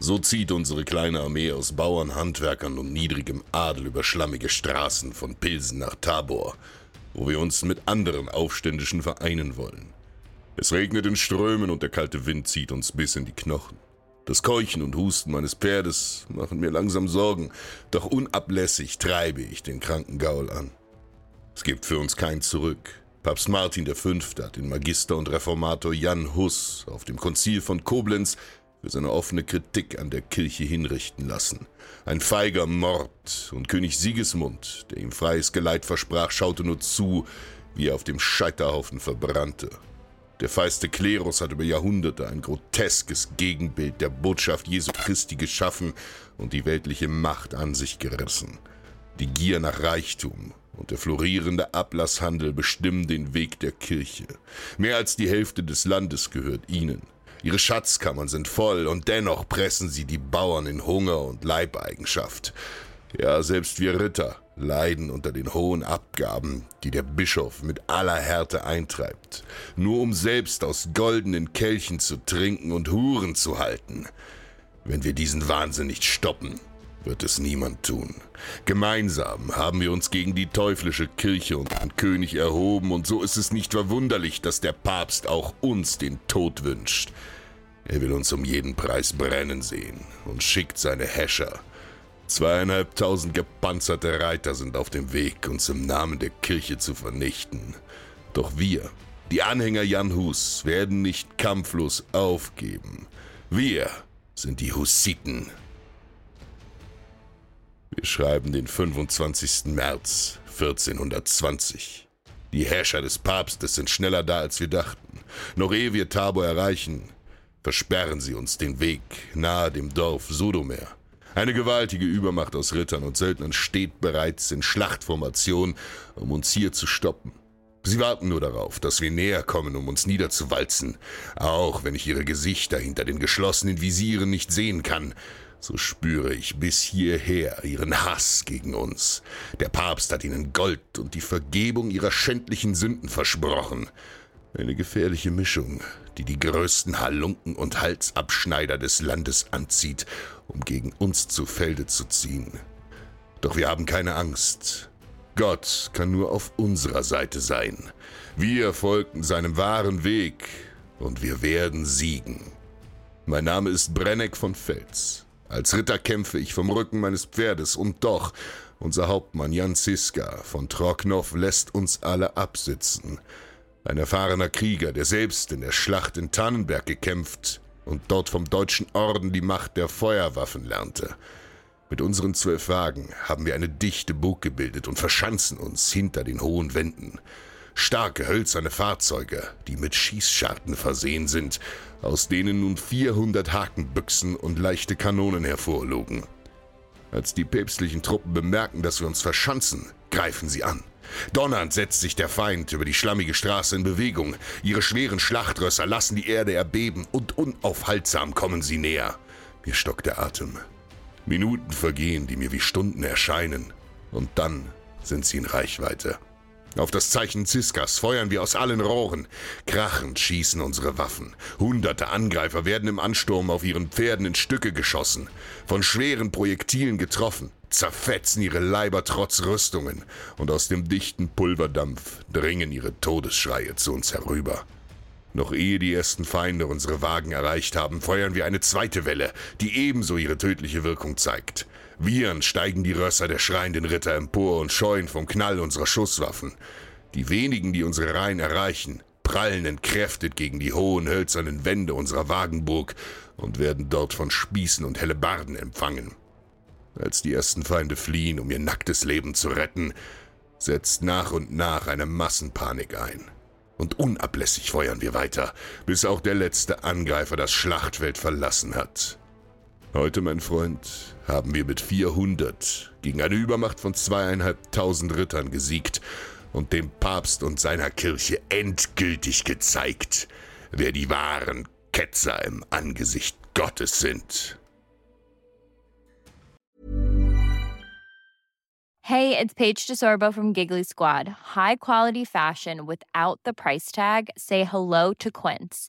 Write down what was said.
So zieht unsere kleine Armee aus Bauern, Handwerkern und niedrigem Adel über schlammige Straßen von Pilsen nach Tabor, wo wir uns mit anderen Aufständischen vereinen wollen. Es regnet in Strömen und der kalte Wind zieht uns bis in die Knochen. Das Keuchen und Husten meines Pferdes machen mir langsam Sorgen, doch unablässig treibe ich den kranken Gaul an. Es gibt für uns kein Zurück. Papst Martin V. hat den Magister und Reformator Jan Hus auf dem Konzil von Koblenz für seine offene Kritik an der Kirche hinrichten lassen. Ein feiger Mord, und König Sigismund, der ihm freies Geleit versprach, schaute nur zu, wie er auf dem Scheiterhaufen verbrannte. Der feiste Klerus hat über Jahrhunderte ein groteskes Gegenbild der Botschaft Jesu Christi geschaffen und die weltliche Macht an sich gerissen. Die Gier nach Reichtum und der florierende Ablasshandel bestimmen den Weg der Kirche. Mehr als die Hälfte des Landes gehört ihnen. Ihre Schatzkammern sind voll und dennoch pressen sie die Bauern in Hunger und Leibeigenschaft. Ja, selbst wir Ritter leiden unter den hohen Abgaben, die der Bischof mit aller Härte eintreibt, nur um selbst aus goldenen Kelchen zu trinken und Huren zu halten. Wenn wir diesen Wahnsinn nicht stoppen, wird es niemand tun. Gemeinsam haben wir uns gegen die teuflische Kirche und den König erhoben, und so ist es nicht verwunderlich, dass der Papst auch uns den Tod wünscht. Er will uns um jeden Preis brennen sehen und schickt seine Häscher. Zweieinhalbtausend gepanzerte Reiter sind auf dem Weg, uns im Namen der Kirche zu vernichten. Doch wir, die Anhänger Jan Hus, werden nicht kampflos aufgeben. Wir sind die Hussiten. Wir schreiben den 25. März 1420. Die Herrscher des Papstes sind schneller da, als wir dachten. Noch ehe wir Tabor erreichen, versperren sie uns den Weg nahe dem Dorf Sodomer. Eine gewaltige Übermacht aus Rittern und Söldnern steht bereits in Schlachtformation, um uns hier zu stoppen. Sie warten nur darauf, dass wir näher kommen, um uns niederzuwalzen, auch wenn ich ihre Gesichter hinter den geschlossenen Visieren nicht sehen kann so spüre ich bis hierher ihren Hass gegen uns. Der Papst hat ihnen Gold und die Vergebung ihrer schändlichen Sünden versprochen. Eine gefährliche Mischung, die die größten Halunken und Halsabschneider des Landes anzieht, um gegen uns zu Felde zu ziehen. Doch wir haben keine Angst. Gott kann nur auf unserer Seite sein. Wir folgten seinem wahren Weg und wir werden siegen. Mein Name ist Brenneck von Fels. Als Ritter kämpfe ich vom Rücken meines Pferdes und doch, unser Hauptmann Jan Ziska von Troknow lässt uns alle absitzen. Ein erfahrener Krieger, der selbst in der Schlacht in Tannenberg gekämpft und dort vom deutschen Orden die Macht der Feuerwaffen lernte. Mit unseren zwölf Wagen haben wir eine dichte Burg gebildet und verschanzen uns hinter den hohen Wänden. Starke hölzerne Fahrzeuge, die mit Schießscharten versehen sind, aus denen nun 400 Hakenbüchsen und leichte Kanonen hervorlugen. Als die päpstlichen Truppen bemerken, dass wir uns verschanzen, greifen sie an. Donnernd setzt sich der Feind über die schlammige Straße in Bewegung. Ihre schweren Schlachtrösser lassen die Erde erbeben und unaufhaltsam kommen sie näher. Mir stockt der Atem. Minuten vergehen, die mir wie Stunden erscheinen. Und dann sind sie in Reichweite. Auf das Zeichen Ziskas feuern wir aus allen Rohren. Krachend schießen unsere Waffen. Hunderte Angreifer werden im Ansturm auf ihren Pferden in Stücke geschossen, von schweren Projektilen getroffen, zerfetzen ihre Leiber trotz Rüstungen und aus dem dichten Pulverdampf dringen ihre Todesschreie zu uns herüber. Noch ehe die ersten Feinde unsere Wagen erreicht haben, feuern wir eine zweite Welle, die ebenso ihre tödliche Wirkung zeigt. Wiehern steigen die Rösser der schreienden Ritter empor und scheuen vom Knall unserer Schusswaffen. Die wenigen, die unsere Reihen erreichen, prallen entkräftet gegen die hohen hölzernen Wände unserer Wagenburg und werden dort von Spießen und Hellebarden empfangen. Als die ersten Feinde fliehen, um ihr nacktes Leben zu retten, setzt nach und nach eine Massenpanik ein. Und unablässig feuern wir weiter, bis auch der letzte Angreifer das Schlachtfeld verlassen hat. Heute, mein Freund, haben wir mit 400 gegen eine Übermacht von zweieinhalbtausend Rittern gesiegt und dem Papst und seiner Kirche endgültig gezeigt, wer die wahren Ketzer im Angesicht Gottes sind. Hey, it's Paige DeSorbo from Giggly Squad. High quality fashion without the price tag. Say hello to Quince.